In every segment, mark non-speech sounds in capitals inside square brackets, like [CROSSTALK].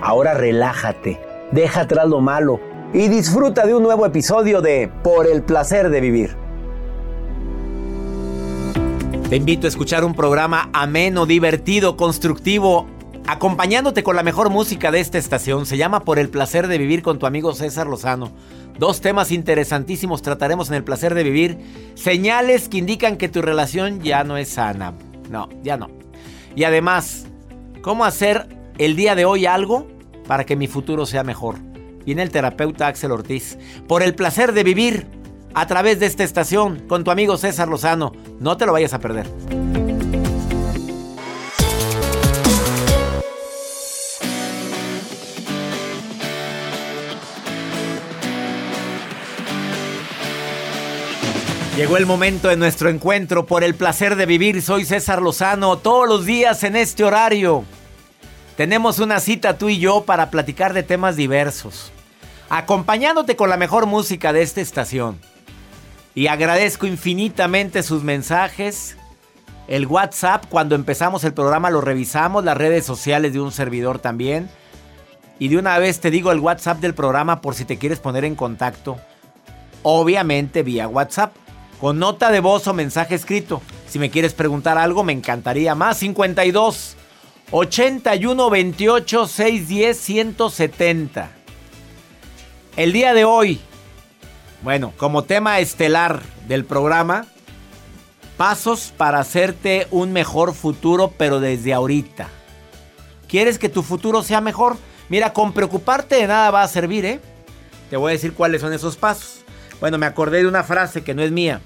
Ahora relájate, deja atrás lo malo y disfruta de un nuevo episodio de Por el placer de vivir. Te invito a escuchar un programa ameno, divertido, constructivo, acompañándote con la mejor música de esta estación. Se llama Por el placer de vivir con tu amigo César Lozano. Dos temas interesantísimos trataremos en el placer de vivir. Señales que indican que tu relación ya no es sana. No, ya no. Y además, ¿cómo hacer el día de hoy algo para que mi futuro sea mejor? Viene el terapeuta Axel Ortiz. Por el placer de vivir a través de esta estación con tu amigo César Lozano. No te lo vayas a perder. Llegó el momento de nuestro encuentro por el placer de vivir. Soy César Lozano, todos los días en este horario. Tenemos una cita tú y yo para platicar de temas diversos, acompañándote con la mejor música de esta estación. Y agradezco infinitamente sus mensajes. El WhatsApp, cuando empezamos el programa lo revisamos, las redes sociales de un servidor también. Y de una vez te digo el WhatsApp del programa por si te quieres poner en contacto. Obviamente vía WhatsApp con nota de voz o mensaje escrito. Si me quieres preguntar algo, me encantaría. Más 52 81 28 610 170. El día de hoy, bueno, como tema estelar del programa, pasos para hacerte un mejor futuro, pero desde ahorita. ¿Quieres que tu futuro sea mejor? Mira, con preocuparte de nada va a servir, ¿eh? Te voy a decir cuáles son esos pasos. Bueno, me acordé de una frase que no es mía,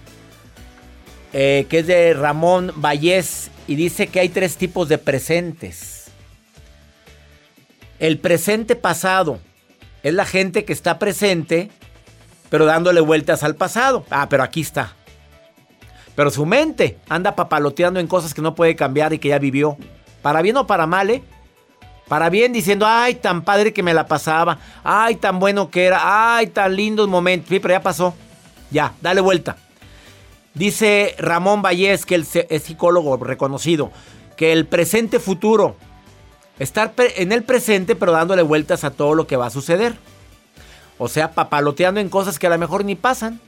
eh, que es de Ramón Vallés y dice que hay tres tipos de presentes. El presente pasado es la gente que está presente, pero dándole vueltas al pasado. Ah, pero aquí está. Pero su mente anda papaloteando en cosas que no puede cambiar y que ya vivió. Para bien o para mal, ¿eh? Para bien diciendo, ay, tan padre que me la pasaba. Ay, tan bueno que era. Ay, tan lindos momentos. Sí, pero ya pasó. Ya, dale vuelta. Dice Ramón Vallés, que es psicólogo reconocido, que el presente futuro, estar en el presente pero dándole vueltas a todo lo que va a suceder. O sea, papaloteando en cosas que a lo mejor ni pasan.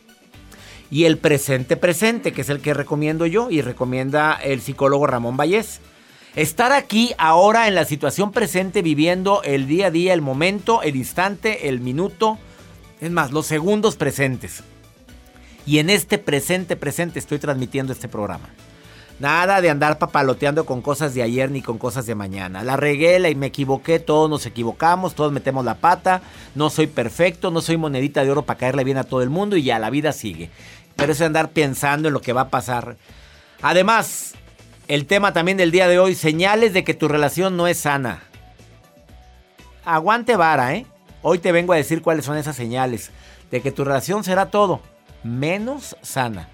Y el presente presente, que es el que recomiendo yo y recomienda el psicólogo Ramón Vallés. Estar aquí ahora en la situación presente, viviendo el día a día, el momento, el instante, el minuto, es más, los segundos presentes. Y en este presente presente estoy transmitiendo este programa. Nada de andar papaloteando con cosas de ayer ni con cosas de mañana. La regué y me equivoqué, todos nos equivocamos, todos metemos la pata. No soy perfecto, no soy monedita de oro para caerle bien a todo el mundo y ya la vida sigue. Pero eso andar pensando en lo que va a pasar. Además, el tema también del día de hoy, señales de que tu relación no es sana. Aguante vara, ¿eh? Hoy te vengo a decir cuáles son esas señales de que tu relación será todo menos sana.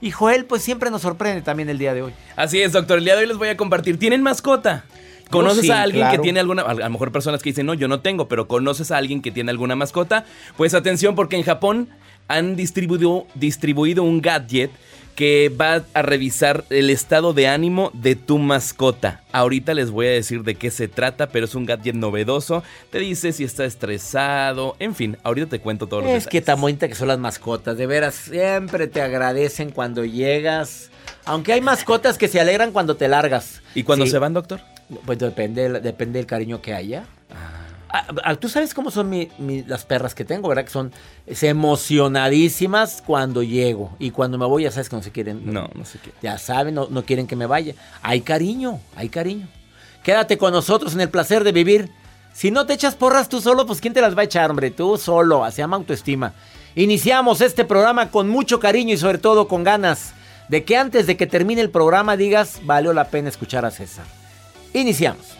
Y Joel, pues siempre nos sorprende también el día de hoy. Así es, doctor. El día de hoy les voy a compartir. ¿Tienen mascota? ¿Conoces sí, a alguien claro. que tiene alguna, a lo mejor personas que dicen, no, yo no tengo, pero conoces a alguien que tiene alguna mascota? Pues atención, porque en Japón han distribuido, distribuido un gadget que va a revisar el estado de ánimo de tu mascota. Ahorita les voy a decir de qué se trata, pero es un gadget novedoso. Te dice si está estresado, en fin, ahorita te cuento todos los Es que tan bonita que son las mascotas. De veras, siempre te agradecen cuando llegas. Aunque hay mascotas que se alegran cuando te largas. ¿Y cuando Sí. se van, doctor? Pues depende, depende del cariño que haya. Ah, Tú sabes cómo son mi- mi- las perras que tengo, ¿verdad? Que son es, emocionadísimas cuando llego. Y cuando me voy, ya sabes que no se quieren. No, no sé qué. Ya saben, no, no quieren que me vaya. Hay cariño, hay cariño. Quédate con nosotros en el placer de vivir. Si no te echas porras tú solo, pues ¿quién te las va a echar, hombre? Tú solo, se llama autoestima. Iniciamos este programa con mucho cariño y sobre todo con ganas de que antes de que termine el programa digas, valió la pena escuchar a César. Iniciamos.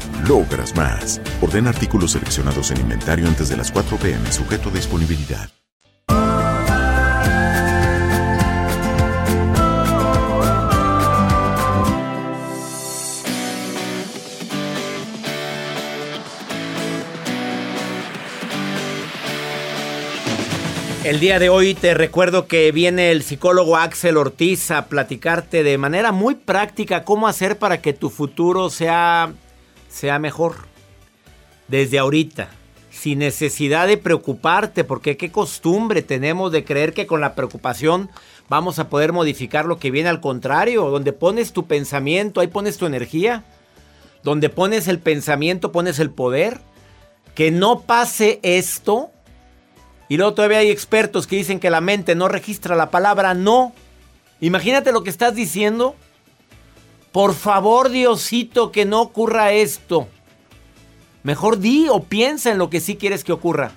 logras más. Ordena artículos seleccionados en inventario antes de las 4 pm, sujeto a disponibilidad. El día de hoy te recuerdo que viene el psicólogo Axel Ortiz a platicarte de manera muy práctica cómo hacer para que tu futuro sea, sea mejor. Desde ahorita, sin necesidad de preocuparte, porque qué costumbre tenemos de creer que con la preocupación vamos a poder modificar lo que viene al contrario. Donde pones tu pensamiento, ahí pones tu energía. Donde pones el pensamiento, pones el poder. Que no pase esto y luego todavía hay expertos que dicen que la mente no registra la palabra no. Imagínate lo que estás diciendo. Por favor, Diosito, que no ocurra esto. Mejor di o piensa en lo que sí quieres que ocurra.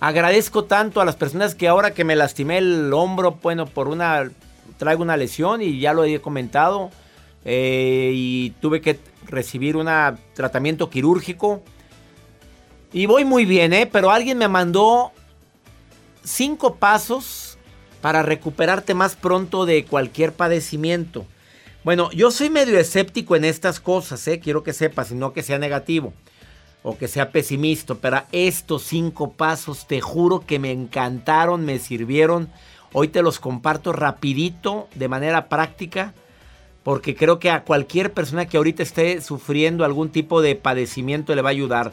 Agradezco tanto a las personas que ahora que me lastimé el hombro, bueno, por una. traigo una lesión y ya lo he comentado. eh, y tuve que recibir un tratamiento quirúrgico. Y voy muy bien, ¿eh? Pero alguien me mandó cinco pasos para recuperarte más pronto de cualquier padecimiento. Bueno, yo soy medio escéptico en estas cosas, ¿eh? Quiero que sepas, no que sea negativo o que sea pesimista, pero estos cinco pasos te juro que me encantaron, me sirvieron. Hoy te los comparto rapidito, de manera práctica, porque creo que a cualquier persona que ahorita esté sufriendo algún tipo de padecimiento le va a ayudar.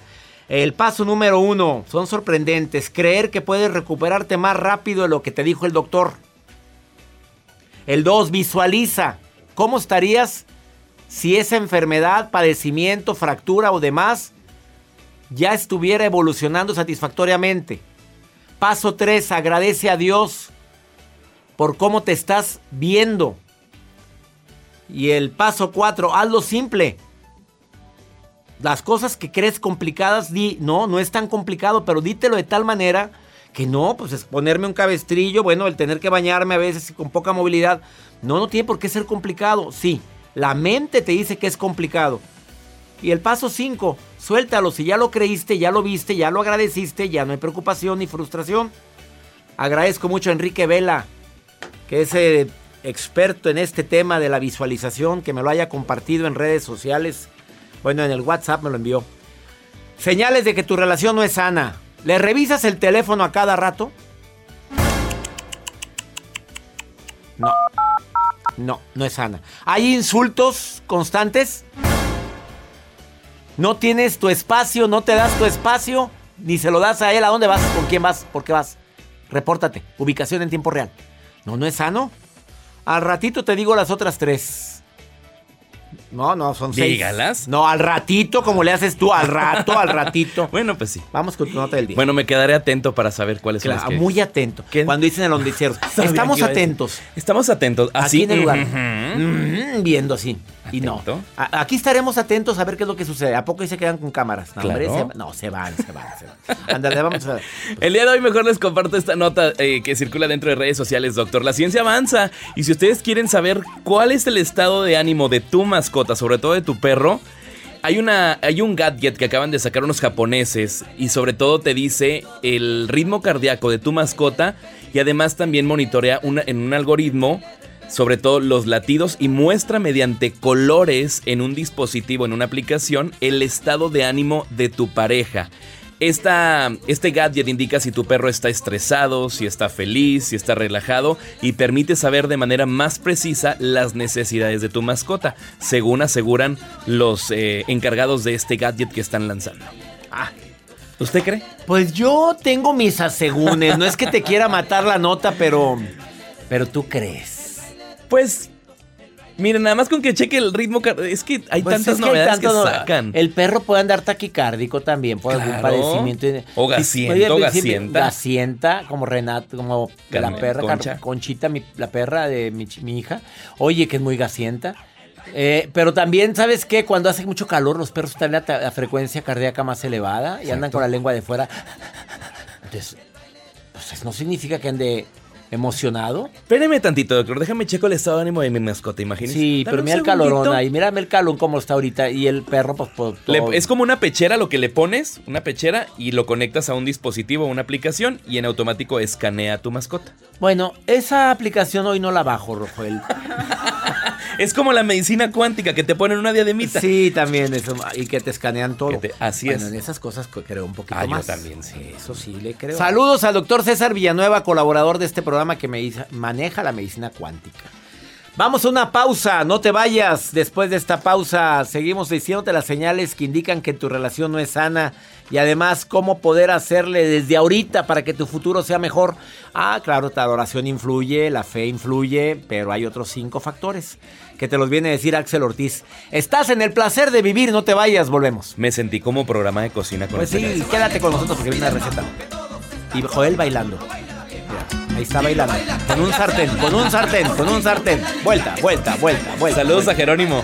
El paso número uno, son sorprendentes. Creer que puedes recuperarte más rápido de lo que te dijo el doctor. El dos, visualiza. ¿Cómo estarías si esa enfermedad, padecimiento, fractura o demás ya estuviera evolucionando satisfactoriamente. Paso 3, agradece a Dios por cómo te estás viendo. Y el paso 4, hazlo simple. Las cosas que crees complicadas, di, no, no es tan complicado, pero dítelo de tal manera que no, pues es ponerme un cabestrillo, bueno, el tener que bañarme a veces con poca movilidad. No, no tiene por qué ser complicado. Sí, la mente te dice que es complicado. Y el paso 5, suéltalo. Si ya lo creíste, ya lo viste, ya lo agradeciste, ya no hay preocupación ni frustración. Agradezco mucho a Enrique Vela, que es eh, experto en este tema de la visualización, que me lo haya compartido en redes sociales. Bueno, en el WhatsApp me lo envió. Señales de que tu relación no es sana. ¿Le revisas el teléfono a cada rato? No. No, no es sana. ¿Hay insultos constantes? ¿No tienes tu espacio? ¿No te das tu espacio? Ni se lo das a él. ¿A dónde vas? ¿Con quién vas? ¿Por qué vas? Repórtate. Ubicación en tiempo real. No, no es sano. Al ratito te digo las otras tres. No, no, son seis. Dígalas. No, al ratito, como le haces tú, al rato, al ratito. [LAUGHS] Bueno, pues sí. Vamos con tu nota del día. Bueno, me quedaré atento para saber cuáles Claro, son las que... muy atento. Cuando dicen el [LAUGHS] Sabía estamos atentos. Estamos atentos. Así. Aquí en el lugar. Viendo así. Y no. A- aquí estaremos atentos a ver qué es lo que sucede. ¿A poco ahí se quedan con cámaras? No, hombre, se- no, se van, se van, se van. Ándale, vamos a ver. El día de hoy mejor les comparto esta nota eh, que circula dentro de redes sociales, doctor. La ciencia avanza y si ustedes quieren saber cuál es el estado de ánimo de tu mascota, sobre todo de tu perro, hay, una, hay un gadget que acaban de sacar unos japoneses y sobre todo te dice el ritmo cardíaco de tu mascota y además también monitorea una- en un algoritmo sobre todo los latidos y muestra mediante colores en un dispositivo, en una aplicación, el estado de ánimo de tu pareja. Esta, este gadget indica si tu perro está estresado, si está feliz, si está relajado y permite saber de manera más precisa las necesidades de tu mascota, según aseguran los eh, encargados de este gadget que están lanzando. Ah. ¿Usted cree? Pues yo tengo mis asegúnes. No es que te quiera matar la nota, pero. Pero tú crees. Pues. Miren, nada más con que cheque el ritmo. Es que hay Pues tantas es que hay novedades que, sacan. El perro puede andar taquicárdico también por algún Claro. padecimiento. O gasiento, gasienta. Gasienta, como Renato, como la perra, Concha. Conchita, mi- la perra de mi, hija. Oye, que es muy gasienta. Eh, pero también, ¿sabes qué? Cuando hace mucho calor, los perros están la, la frecuencia cardíaca más elevada y andan con la lengua de fuera. Entonces, pues no significa que ande emocionado. Espéreme tantito, doctor. Déjame checo el estado de ánimo de mi mascota, imagínese. Sí, Dame pero mira el calorón ahí. Mírame el calón como está ahorita. Y el perro, pues, pues, Le- es como una pechera lo que le pones, una pechera, y lo conectas a un dispositivo, a una aplicación, y en automático escanea a tu mascota. Bueno, esa aplicación hoy no la bajo, Rojoel. [LAUGHS] Es como la medicina cuántica que te ponen una diademita. Sí, también eso. Y que te escanean todo. Te- así Bueno, es. en esas cosas co- creo un poquito Ah, yo más. también, sí. Eso sí le creo. Saludos al doctor César Villanueva, colaborador de este programa que me dice- maneja la medicina cuántica. Vamos a una pausa, no te vayas. Después de esta pausa, seguimos diciéndote las señales que indican que tu relación no es sana y además cómo poder hacerle desde ahorita para que tu futuro sea mejor. Ah, claro, la adoración influye, la fe influye, pero hay otros cinco factores que te los viene a decir Axel Ortiz. Estás en el placer de vivir, no te vayas, volvemos. Me sentí como programa de cocina con Pues este sí, quédate con nosotros porque viene una receta. Y Joel bailando. Ahí está bailando. Con un sartén, con un sartén, con un sartén. Vuelta, vuelta, vuelta, vuelta. Saludos a Jerónimo.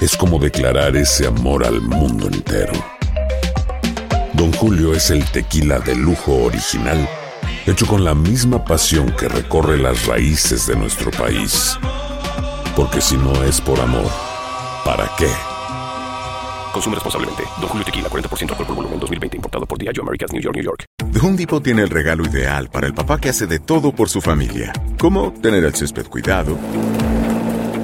es como declarar ese amor al mundo entero. Don Julio es el tequila de lujo original, hecho con la misma pasión que recorre las raíces de nuestro país. Porque si no es por amor, ¿para qué? Consume responsablemente. Don Julio Tequila, 40% alcohol por volumen, 2020. Importado por Diageo Americas, New York, New York. The Home Depot tiene el regalo ideal para el papá que hace de todo por su familia. Como tener el césped cuidado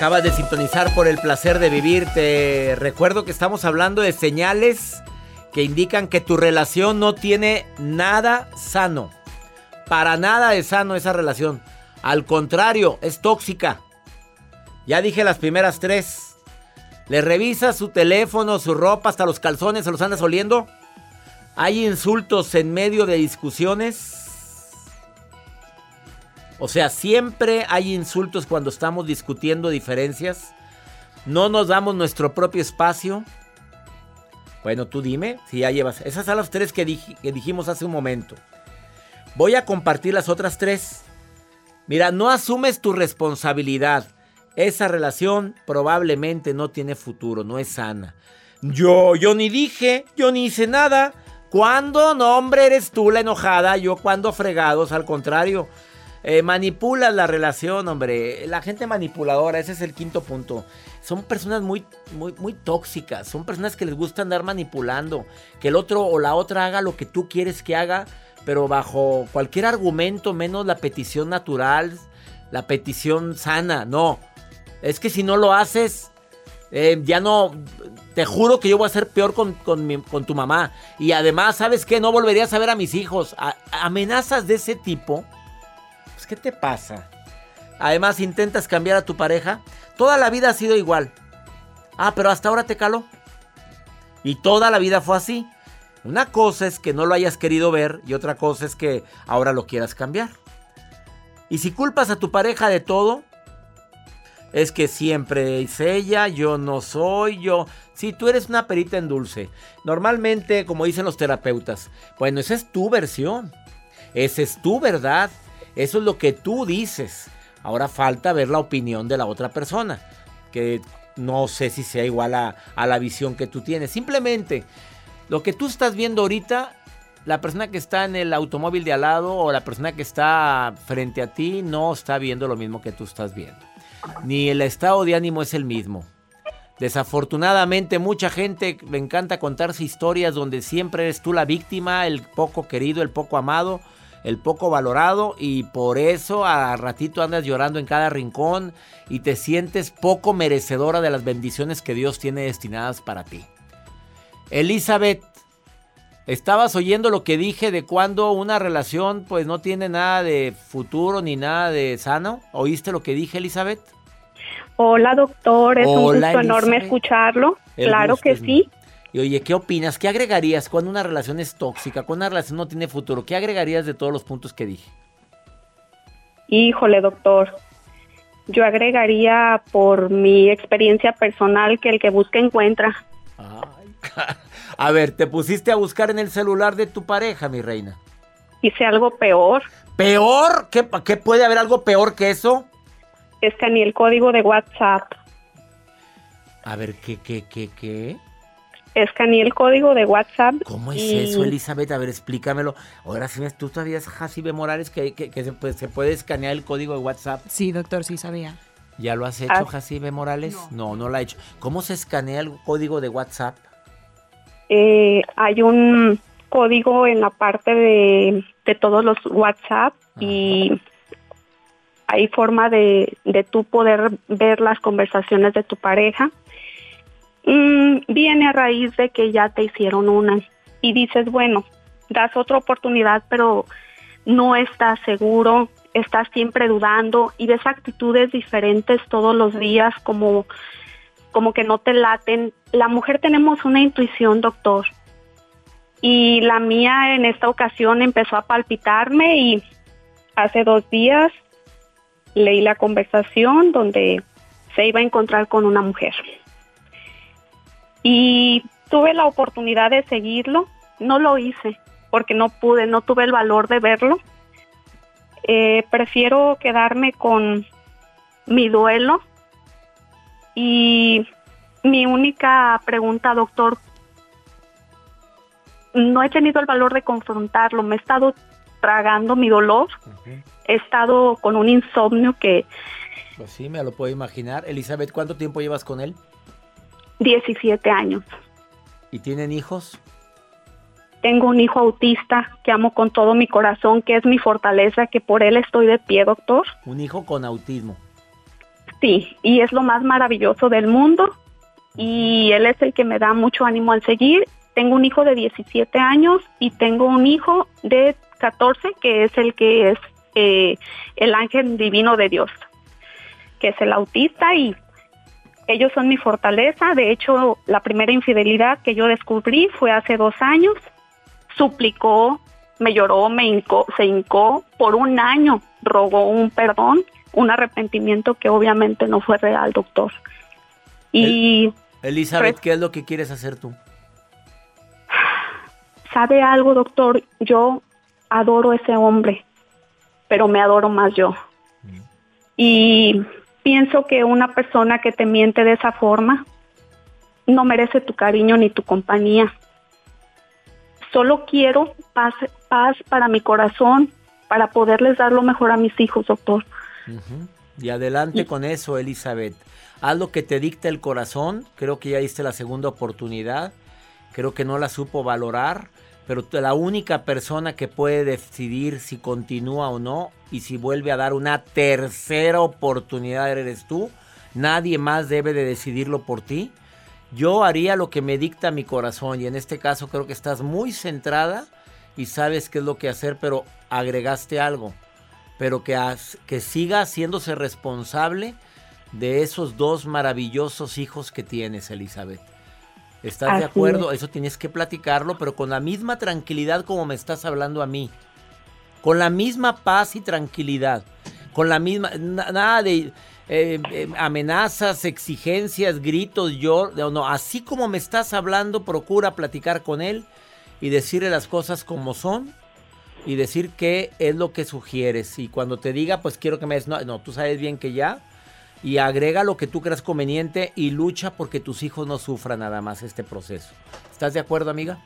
Acabas de sintonizar por el placer de vivir. Te recuerdo que estamos hablando de señales que indican que tu relación no tiene nada sano. Para nada es sano esa relación. Al contrario, es tóxica. Ya dije las primeras tres. Le revisas su teléfono, su ropa, hasta los calzones, se los andas oliendo. Hay insultos en medio de discusiones. O sea, siempre hay insultos cuando estamos discutiendo diferencias. No nos damos nuestro propio espacio. Bueno, tú dime si ya llevas. Esas son las tres que, que dijimos hace un momento. Voy a compartir las otras tres. Mira, no asumes tu responsabilidad. Esa relación probablemente no tiene futuro, no es sana. Yo, yo ni dije, yo ni hice nada. ¿Cuándo? No, hombre, eres tú la enojada. Yo cuando fregados, al contrario. Eh, la relación, hombre. La gente manipuladora, ese es el quinto punto. Son personas muy, muy, muy tóxicas. Son personas que les gusta andar manipulando. Que el otro o la otra haga lo que tú quieres que haga, pero bajo cualquier argumento, menos la petición natural, la petición sana. No. Es que si no lo haces, eh, ya no. Te juro que yo voy a ser peor con, con, tu mamá. Y además, ¿sabes qué? No volverías a ver a mis hijos. amenazas de ese tipo ¿qué te pasa? Además, intentas cambiar a tu pareja. Toda la vida ha sido igual. Ah, pero hasta ahora te caló. Y toda la vida fue así. Una cosa es que no lo hayas querido ver y otra cosa es que ahora lo quieras cambiar. Y si culpas a tu pareja de todo, es que siempre es ella, yo no soy, yo... Si tú eres una perita en dulce, normalmente, como dicen los terapeutas, bueno, esa es tu versión, esa es tu verdad. Eso es lo que tú dices. Ahora falta ver la opinión de la otra persona, que no sé si sea igual a, la visión que tú tienes. Simplemente, lo que tú estás viendo ahorita, la persona que está en el automóvil de al lado o la persona que está frente a ti no está viendo lo mismo que tú estás viendo. Ni el estado de ánimo es el mismo. Desafortunadamente mucha gente le encanta contarse historias donde siempre eres tú la víctima, el poco querido, el poco amado el poco valorado y por eso a ratito andas llorando en cada rincón y te sientes poco merecedora de las bendiciones que Dios tiene destinadas para ti. Elizabeth, ¿estabas oyendo lo que dije de cuando una relación pues no tiene nada de futuro ni nada de sano? ¿Oíste lo que dije, Elizabeth? Hola, doctor, es un gusto enorme escucharlo. claro que sí. Y oye, ¿qué opinas? ¿Qué agregarías cuando una relación es tóxica, cuando una relación no tiene futuro? ¿Qué agregarías de todos los puntos que dije? Híjole, doctor. Yo agregaría por mi experiencia personal que el que busca encuentra. [LAUGHS] a ver, ¿te pusiste a buscar en el celular de tu pareja, mi reina? Hice algo peor. ¿Peor? ¿Qué, qué puede haber algo peor que eso? Escaneé el código de WhatsApp. A ver, ¿qué, qué, qué, qué? Escaneé el código de WhatsApp. ¿Cómo es eso, Elizabeth? A ver, explícamelo. Ahora sí, tú sabías, Jacibe Morales, que, pues, se, puede escanear el código de WhatsApp. Sí, doctor, sí sabía. ¿Ya lo has hecho, ah. Jacibe Morales? No. no, lo ha hecho. ¿Cómo se escanea el código de WhatsApp? Eh, hay un código en la parte de, todos los WhatsApp y hay forma de, de tú poder ver las conversaciones de tu pareja Mm, viene a raíz de que ya te hicieron una y dices, bueno, das otra oportunidad, pero no estás seguro, estás siempre dudando y ves actitudes diferentes todos los días como como que no te laten. La mujer tenemos una intuición, doctor. Y la mía en esta ocasión empezó a palpitarme y hace dos días leí la conversación donde se iba a encontrar con una mujer. Y tuve la oportunidad de seguirlo, no lo hice porque no pude, no tuve el valor de verlo. Eh, prefiero quedarme con mi duelo y mi única pregunta, doctor, no he tenido el valor de confrontarlo, me he estado tragando mi dolor, he estado con un insomnio que... Pues sí, me lo puedo imaginar. Elizabeth, ¿cuánto tiempo llevas con él? 17 años. ¿Y tienen hijos? Tengo un hijo autista que amo con todo mi corazón, que es mi fortaleza, que por él estoy de pie, doctor. Un hijo con autismo. Sí, y es lo más maravilloso del mundo y él es el que me da mucho ánimo al seguir. Tengo un hijo de 17 años y tengo un hijo de 14 que es el que es eh, el ángel divino de Dios, que es el autista y ellos son mi fortaleza. De hecho, la primera infidelidad que yo descubrí fue hace dos años. Suplicó, me lloró, me hincó, se hincó por un año, rogó un perdón, un arrepentimiento que obviamente no fue real, doctor. Y Elizabeth, ¿qué es lo que quieres hacer tú? ¿Sabe algo, doctor? Yo adoro a ese hombre, pero me adoro más yo. Y pienso que una persona que te miente de esa forma no merece tu cariño ni tu compañía. Solo quiero paz, paz para mi corazón, para poderles dar lo mejor a mis hijos, doctor. Y adelante con eso, Elizabeth. Haz lo que te dicta el corazón. Creo que ya diste la segunda oportunidad. Creo que no la supo valorar. Pero la única persona que puede decidir si continúa o no y si vuelve a dar una tercera oportunidad eres tú. Nadie más debe de decidirlo por ti. Yo haría lo que me dicta mi corazón y en este caso creo que estás muy centrada y sabes qué es lo que hacer, pero agregaste algo. Pero que, que siga haciéndose responsable de esos dos maravillosos hijos que tienes, Elizabeth. ¿Estás de acuerdo? Eso tienes que platicarlo, pero con la misma tranquilidad como me estás hablando a mí. Con la misma paz y tranquilidad. Con la misma... nada de eh, eh, amenazas, exigencias, gritos, yo... No, así como me estás hablando, procura platicar con él y decirle las cosas como son y decir qué es lo que sugieres. Y cuando te diga, pues quiero que me des... No, no tú sabes bien que ya y agrega lo que tú creas conveniente y lucha porque tus hijos no sufran nada más este proceso. ¿Estás de acuerdo, amiga?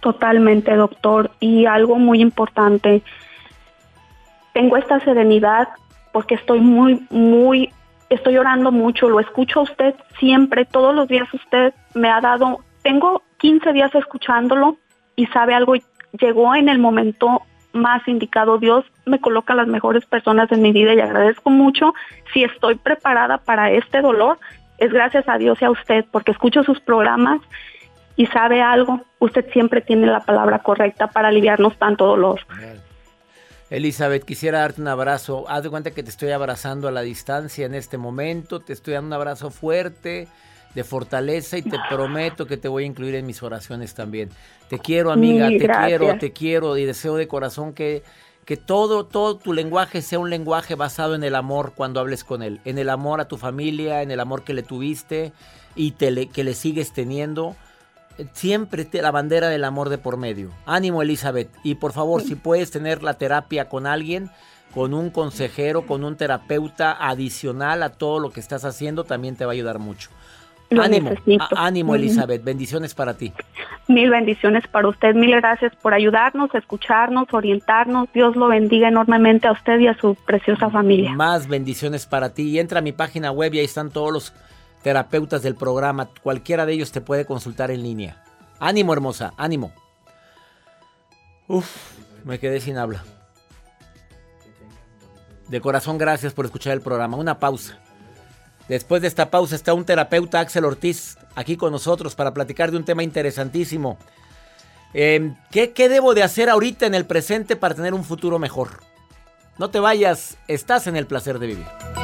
Totalmente, doctor. Y algo muy importante, tengo esta serenidad porque estoy muy, muy, estoy orando mucho, lo escucho a usted siempre, todos los días usted me ha dado, tengo 15 días escuchándolo y sabe algo, llegó en el momento más indicado. Dios me coloca las mejores personas en mi vida y agradezco mucho. Si estoy preparada para este dolor, es gracias a Dios y a usted, porque escucho sus programas y sabe algo, usted siempre tiene la palabra correcta para aliviarnos tanto dolor. Elizabeth, quisiera darte un abrazo. Haz de cuenta que te estoy abrazando a la distancia en este momento. Te estoy dando un abrazo fuerte de fortaleza y te prometo que te voy a incluir en mis oraciones también. Te quiero, amiga, te quiero, te quiero y deseo de corazón que, que todo, todo tu lenguaje sea un lenguaje basado en el amor cuando hables con él, en el amor a tu familia, en el amor que le tuviste y te que le sigues teniendo. Siempre la bandera del amor de por medio. Ánimo, Elizabeth. Y por favor, si puedes tener la terapia con alguien, con un consejero, con un terapeuta adicional a todo lo que estás haciendo, también te va a ayudar mucho ánimo, ánimo Elizabeth, bendiciones para ti. Mil bendiciones para usted, mil gracias por ayudarnos, escucharnos, orientarnos. Dios lo bendiga enormemente a usted y a su preciosa familia. Más bendiciones para ti. Y entra a mi página web y ahí están todos los terapeutas del programa. Cualquiera de ellos te puede consultar en línea. Ánimo, hermosa, ánimo. Uf, me quedé sin habla. De corazón, gracias por escuchar el programa. Una pausa. Después de esta pausa está un terapeuta, Axel Ortiz, aquí con nosotros para platicar de un tema interesantísimo. Eh, ¿qué, ¿Qué debo de hacer ahorita en el presente para tener un futuro mejor? No te vayas, estás en el placer de vivir.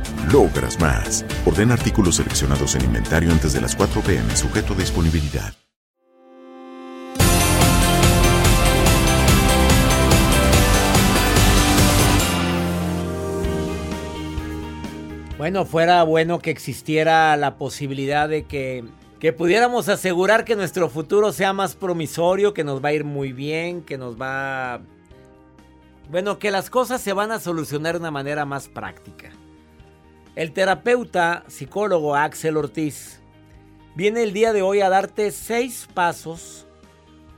logras más. Orden artículos seleccionados en inventario antes de las 4 pm, sujeto a disponibilidad. Bueno, fuera bueno que existiera la posibilidad de que, que pudiéramos asegurar que nuestro futuro sea más promisorio, que nos va a ir muy bien, que nos va... Bueno, que las cosas se van a solucionar de una manera más práctica. El terapeuta psicólogo Axel Ortiz viene el día de hoy a darte seis pasos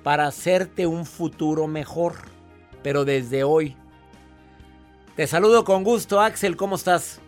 para hacerte un futuro mejor, pero desde hoy. Te saludo con gusto, Axel, ¿cómo estás?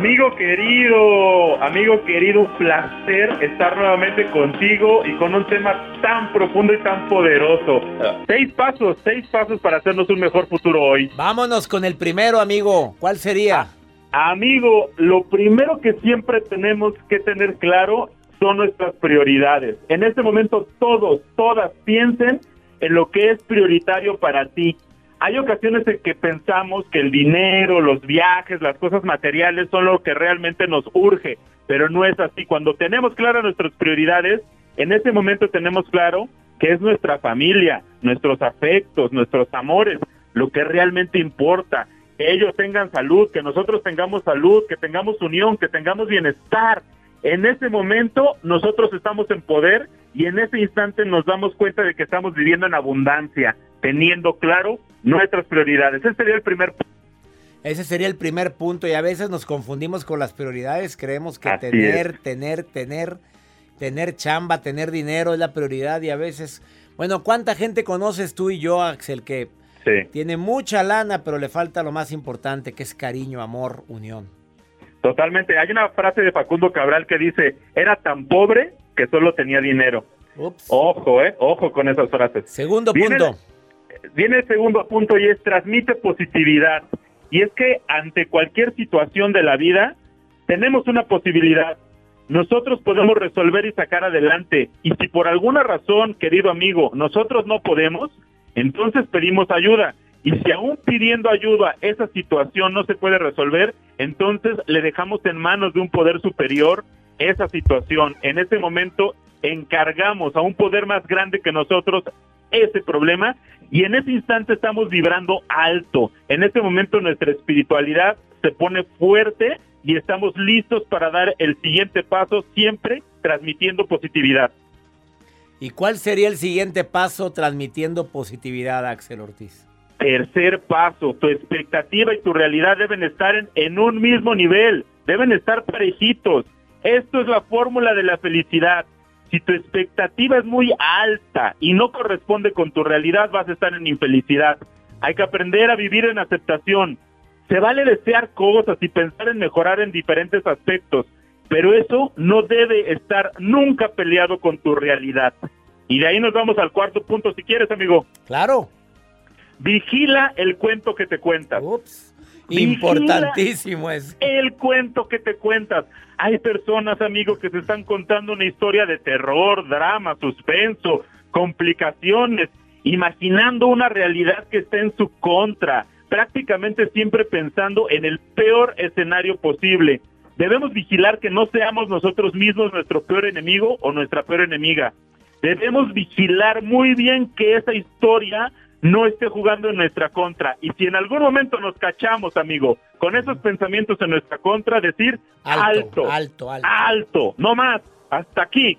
Amigo querido, amigo querido, un placer estar nuevamente contigo y con un tema tan profundo y tan poderoso. Seis pasos, seis pasos para hacernos un mejor futuro hoy. Vámonos con el primero, amigo. ¿Cuál sería? Amigo, lo primero que siempre tenemos que tener claro son nuestras prioridades. En este momento todos, todas piensen en lo que es prioritario para ti. Hay ocasiones en que pensamos que el dinero, los viajes, las cosas materiales son lo que realmente nos urge, pero no es así. Cuando tenemos claras nuestras prioridades, en ese momento tenemos claro que es nuestra familia, nuestros afectos, nuestros amores, lo que realmente importa. Que ellos tengan salud, que nosotros tengamos salud, que tengamos unión, que tengamos bienestar. En ese momento nosotros estamos en poder y en ese instante nos damos cuenta de que estamos viviendo en abundancia, teniendo claro nuestras prioridades. Ese sería el primer punto. Ese sería el primer punto y a veces nos confundimos con las prioridades, creemos que tener, tener, tener, tener chamba, tener dinero es la prioridad y a veces, bueno, ¿cuánta gente conoces tú y yo, Axel, que tiene mucha lana, pero le falta lo más importante, que es cariño, amor, unión? Totalmente. Hay una frase de Facundo Cabral que dice, era tan pobre que solo tenía dinero. Ojo, eh, ojo con esas frases. Segundo punto. Viene el segundo punto y es transmite positividad. Y es que ante cualquier situación de la vida tenemos una posibilidad. Nosotros podemos resolver y sacar adelante. Y si por alguna razón, querido amigo, nosotros no podemos, entonces pedimos ayuda. Y si aún pidiendo ayuda esa situación no se puede resolver, entonces le dejamos en manos de un poder superior esa situación. En ese momento encargamos a un poder más grande que nosotros ese problema y en ese instante estamos vibrando alto. En ese momento nuestra espiritualidad se pone fuerte y estamos listos para dar el siguiente paso, siempre transmitiendo positividad. ¿Y cuál sería el siguiente paso transmitiendo positividad, Axel Ortiz? Tercer paso, tu expectativa y tu realidad deben estar en, en un mismo nivel, deben estar parejitos. Esto es la fórmula de la felicidad. Si tu expectativa es muy alta y no corresponde con tu realidad, vas a estar en infelicidad. Hay que aprender a vivir en aceptación. Se vale desear cosas y pensar en mejorar en diferentes aspectos, pero eso no debe estar nunca peleado con tu realidad. Y de ahí nos vamos al cuarto punto, si quieres, amigo. Claro. Vigila el cuento que te cuentas. Ups. Importantísimo es. El cuento que te cuentas. Hay personas, amigo, que se están contando una historia de terror, drama, suspenso, complicaciones, imaginando una realidad que está en su contra, prácticamente siempre pensando en el peor escenario posible. Debemos vigilar que no seamos nosotros mismos nuestro peor enemigo o nuestra peor enemiga. Debemos vigilar muy bien que esa historia no esté jugando en nuestra contra. Y si en algún momento nos cachamos, amigo, con esos pensamientos en nuestra contra, decir alto, alto, alto, alto, no más, hasta aquí.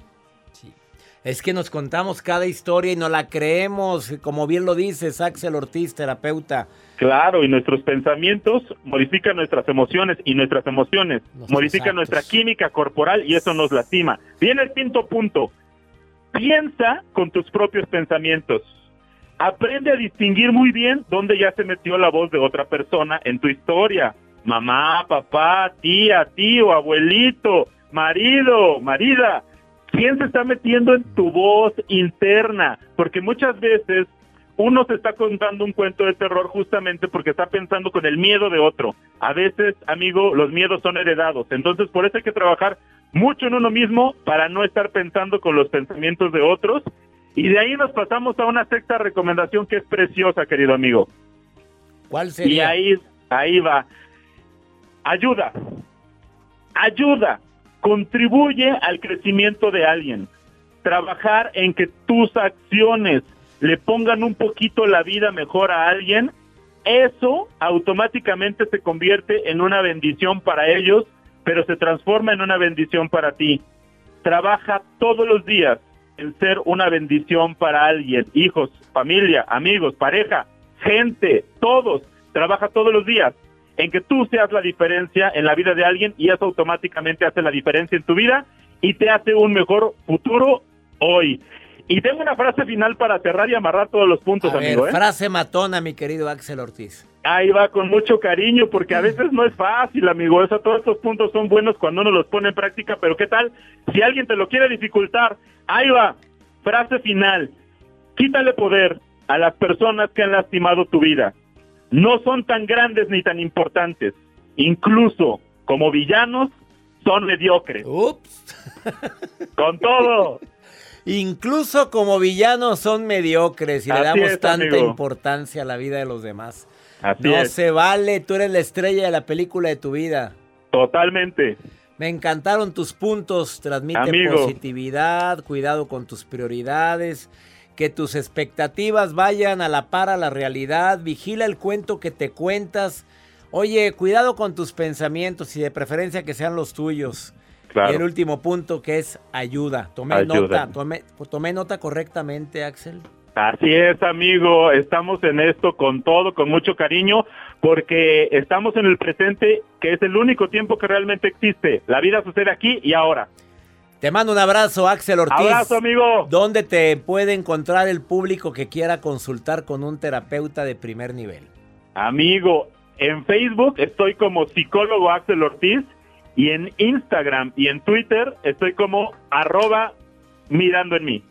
Es que nos contamos cada historia y no la creemos, como bien lo dices, Axel Ortiz, terapeuta. Claro, y nuestros pensamientos modifican nuestras emociones y nuestras emociones modifican nuestra química corporal y eso nos lastima. Viene el quinto punto. Piensa con tus propios pensamientos. Aprende a distinguir muy bien dónde ya se metió la voz de otra persona en tu historia. Mamá, papá, tía, tío, abuelito, marido, marida. ¿Quién se está metiendo en tu voz interna? Porque muchas veces uno se está contando un cuento de terror justamente porque está pensando con el miedo de otro. A veces, amigo, los miedos son heredados. Entonces, por eso hay que trabajar mucho en uno mismo para no estar pensando con los pensamientos de otros y de ahí nos pasamos a una sexta recomendación que es preciosa, querido amigo. ¿Cuál sería? Y ahí, ahí va. Ayuda. Ayuda. Contribuye al crecimiento de alguien. Trabajar en que tus acciones le pongan un poquito la vida mejor a alguien, eso automáticamente se convierte en una bendición para ellos, pero se transforma en una bendición para ti. Trabaja todos los días en ser una bendición para alguien, hijos, familia, amigos, pareja, gente, todos, trabaja todos los días en que tú seas la diferencia en la vida de alguien y eso automáticamente hace la diferencia en tu vida y te hace un mejor futuro hoy. Y tengo una frase final para cerrar y amarrar todos los puntos, A amigo. ver, ¿eh? frase matona, mi querido Axel Ortiz. Ahí va con mucho cariño, porque a veces no es fácil, amigo. Eso, todos estos puntos son buenos cuando uno los pone en práctica, pero ¿qué tal si alguien te lo quiere dificultar? Ahí va, frase final. Quítale poder a las personas que han lastimado tu vida. No son tan grandes ni tan importantes. Incluso como villanos, son mediocres. [LAUGHS] Con todo. Incluso como villanos son mediocres y le damos es, tanta amigo. importancia a la vida de los demás. Así no es. se vale, tú eres la estrella de la película de tu vida. Totalmente. Me encantaron tus puntos, transmite Amigo. positividad, cuidado con tus prioridades, que tus expectativas vayan a la par a la realidad, vigila el cuento que te cuentas. Oye, cuidado con tus pensamientos y de preferencia que sean los tuyos. Claro. Y el último punto que es ayuda. Tomé Ayuda. nota, tomé, tomé nota correctamente, Axel. Así es, amigo. Estamos en esto con todo, con mucho cariño, porque estamos en el presente, que es el único tiempo que realmente existe. La vida sucede aquí y ahora. Te mando un abrazo, Axel Ortiz. Abrazo, amigo. ¿Dónde te puede encontrar el público que quiera consultar con un terapeuta de primer nivel? Amigo, en Facebook estoy como psicólogo Axel Ortiz y en Instagram y en Twitter estoy como arroba mirando en mí.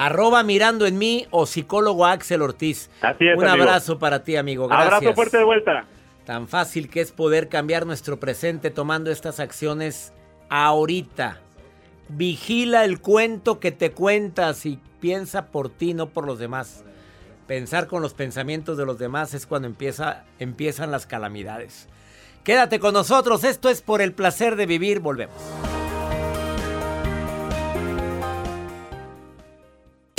Arroba mirando en mí o psicólogo Axel Ortiz. Así es, Un amigo. abrazo para ti, amigo. Gracias. Abrazo fuerte de vuelta. Tan fácil que es poder cambiar nuestro presente tomando estas acciones ahorita. Vigila el cuento que te cuentas y piensa por ti, no por los demás. Pensar con los pensamientos de los demás es cuando empieza, empiezan las calamidades. Quédate con nosotros, esto es por el placer de vivir, volvemos.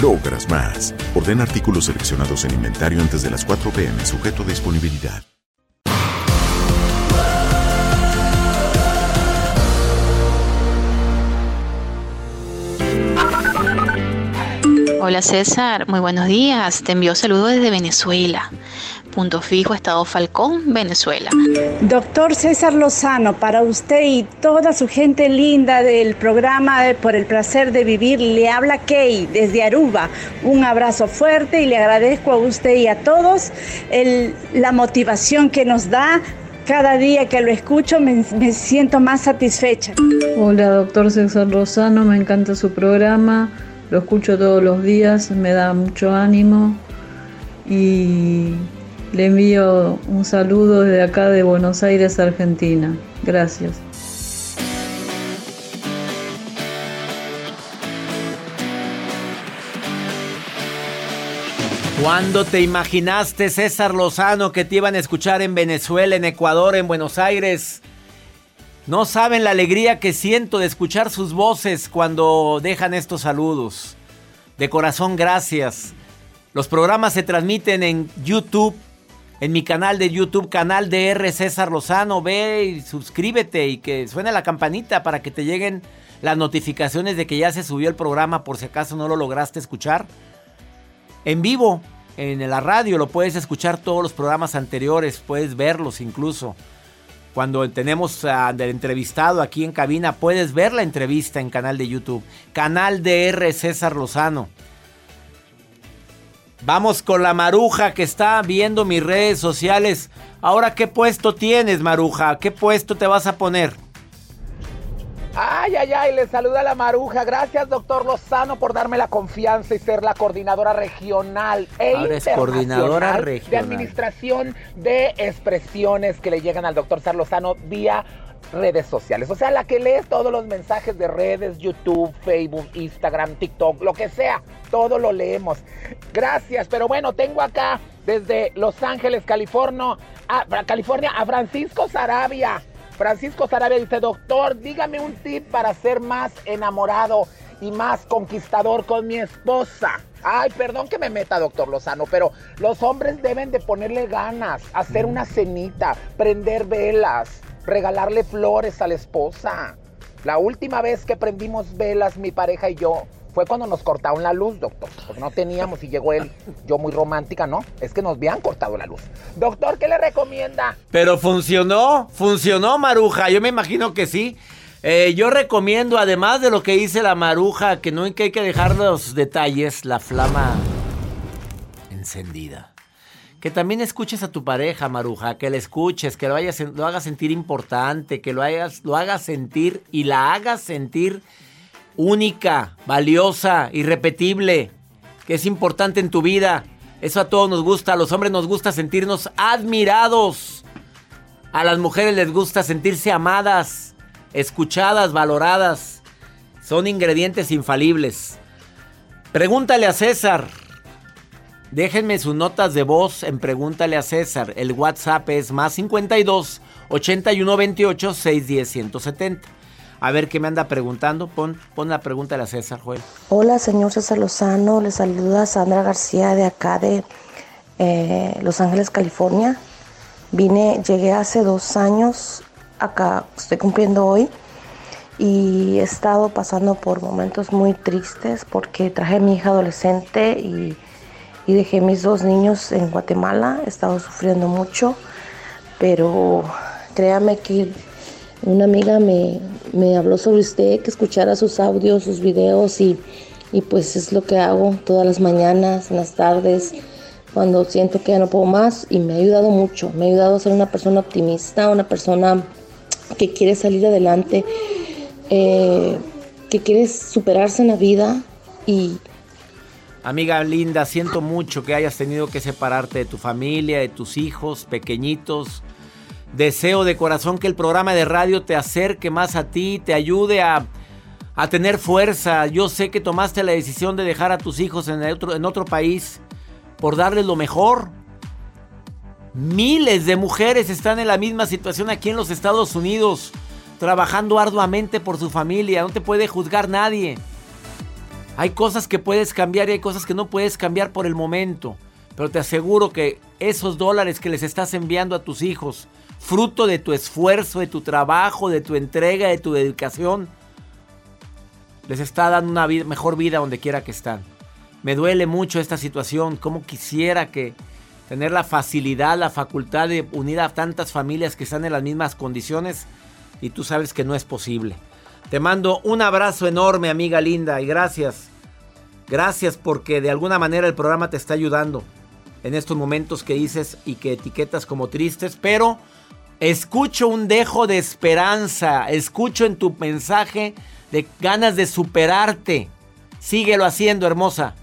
logras más. Orden artículos seleccionados en inventario antes de las 4 pm, sujeto a disponibilidad. Hola César, muy buenos días. Te envío saludos desde Venezuela. Punto fijo, Estado Falcón, Venezuela. Doctor César Lozano, para usted y toda su gente linda del programa Por el placer de vivir, le habla Kay desde Aruba. Un abrazo fuerte y le agradezco a usted y a todos el- la motivación que nos da. Cada día que lo escucho me, me siento más satisfecha. Hola, doctor César Lozano, me encanta su programa, lo escucho todos los días, me da mucho ánimo y le envío un saludo desde acá de Buenos Aires, Argentina. Gracias. ¿Cuándo te imaginaste, César Lozano, que te iban a escuchar en Venezuela, en Ecuador, en Buenos Aires? No saben la alegría que siento de escuchar sus voces cuando dejan estos saludos. De corazón, gracias. Los programas se transmiten en YouTube, en mi canal de YouTube, canal de R. César Lozano. Ve y suscríbete y que suene la campanita para que te lleguen las notificaciones de que ya se subió el programa por si acaso no lo lograste escuchar en vivo en la radio. Lo puedes escuchar todos los programas anteriores, puedes verlos incluso. Cuando tenemos al entrevistado aquí en cabina, puedes ver la entrevista en canal de YouTube. Canal de R. César Lozano. Vamos con la maruja que está viendo mis redes sociales. Ahora, ¿qué puesto tienes, maruja? ¿Qué puesto te vas a poner? Ay, ay, ay, le saluda la maruja. Gracias, doctor Lozano, por darme la confianza y ser la coordinadora regional e Ahora es coordinadora de regional. administración de expresiones que le llegan al doctor César Lozano vía redes sociales. O sea, la que lees todos los mensajes de redes, YouTube, Facebook, Instagram, TikTok, lo que sea. Todo lo leemos. Gracias, pero bueno, tengo acá desde Los Ángeles, California, a, California, a Francisco Sarabia. Francisco Sarabia dice, doctor, dígame un tip para ser más enamorado y más conquistador con mi esposa. Ay, perdón que me meta, doctor Lozano, pero los hombres deben de ponerle ganas, hacer una cenita, prender velas, regalarle flores a la esposa. La última vez que prendimos velas, mi pareja y yo, fue cuando nos cortaron la luz, doctor. Pues no teníamos y llegó él, yo muy romántica, ¿no? Es que nos habían cortado la luz. Doctor, ¿qué le recomienda? Pero funcionó, funcionó Maruja, yo me imagino que sí. Eh, yo recomiendo, además de lo que dice la Maruja, que no hay que dejar los detalles, la flama encendida. Que también escuches a tu pareja, Maruja, que le escuches, que lo, hagas sentir importante, que lo, lo hagas sentir y la hagas sentir única, valiosa, irrepetible, que es importante en tu vida. Eso a todos nos gusta, a los hombres nos gusta sentirnos admirados. A las mujeres les gusta sentirse amadas, escuchadas, valoradas. Son ingredientes infalibles. Pregúntale a César. Déjenme sus notas de voz en Pregúntale a César. El WhatsApp es más 52 81 28 610 170. A ver qué me anda preguntando. Pon, pon la pregunta a César, Joel. Hola, señor César Lozano. Le saluda Sandra García de acá de eh, Los Ángeles, California. Vine, llegué hace dos años. Acá estoy cumpliendo hoy. Y he estado pasando por momentos muy tristes porque traje a mi hija adolescente y, y dejé mis dos niños en Guatemala. He estado sufriendo mucho. Pero créame que una amiga me, me habló sobre usted, que escuchara sus audios, sus videos y, y pues es lo que hago todas las mañanas, en las tardes, cuando siento que ya no puedo más y me ha ayudado mucho, me ha ayudado a ser una persona optimista, una persona que quiere salir adelante, eh, que quiere superarse en la vida y... Amiga linda, siento mucho que hayas tenido que separarte de tu familia, de tus hijos pequeñitos Deseo de corazón que el programa de radio te acerque más a ti, te ayude a, tener fuerza. Yo sé que tomaste la decisión de dejar a tus hijos en otro, en otro país por darles lo mejor. Miles de mujeres están en la misma situación aquí en los Estados Unidos, trabajando arduamente por su familia. No te puede juzgar nadie. Hay cosas que puedes cambiar y hay cosas que no puedes cambiar por el momento. Pero te aseguro que esos dólares que les estás enviando a tus hijos fruto de tu esfuerzo, de tu trabajo, de tu entrega, de tu dedicación, les está dando una mejor vida donde quiera que están. Me duele mucho esta situación, como quisiera que tener la facilidad, la facultad de unir a tantas familias que están en las mismas condiciones y tú sabes que no es posible. Te mando un abrazo enorme, amiga linda, y gracias. Gracias porque de alguna manera el programa te está ayudando en estos momentos que dices y que etiquetas como tristes, pero Escucho un dejo de esperanza. Escucho en tu mensaje de ganas de superarte. Síguelo haciendo, hermosa.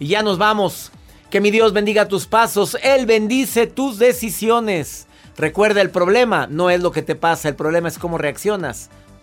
Y ya nos vamos. Que mi Dios bendiga tus pasos. Él bendice tus decisiones. Recuerda, el problema no es lo que te pasa. El problema es cómo reaccionas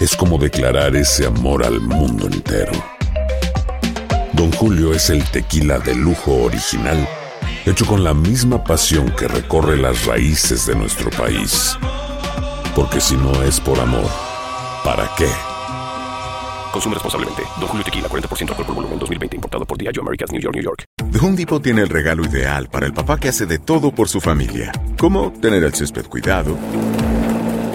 es como declarar ese amor al mundo entero. Don Julio es el tequila de lujo original, hecho con la misma pasión que recorre las raíces de nuestro país. Porque si no es por amor, ¿para qué? Consume responsablemente. Don Julio Tequila, 40% alcohol por volumen, 2020. Importado por Diageo Americas, New York, New York. The Home Depot tiene el regalo ideal para el papá que hace de todo por su familia. Como tener el césped cuidado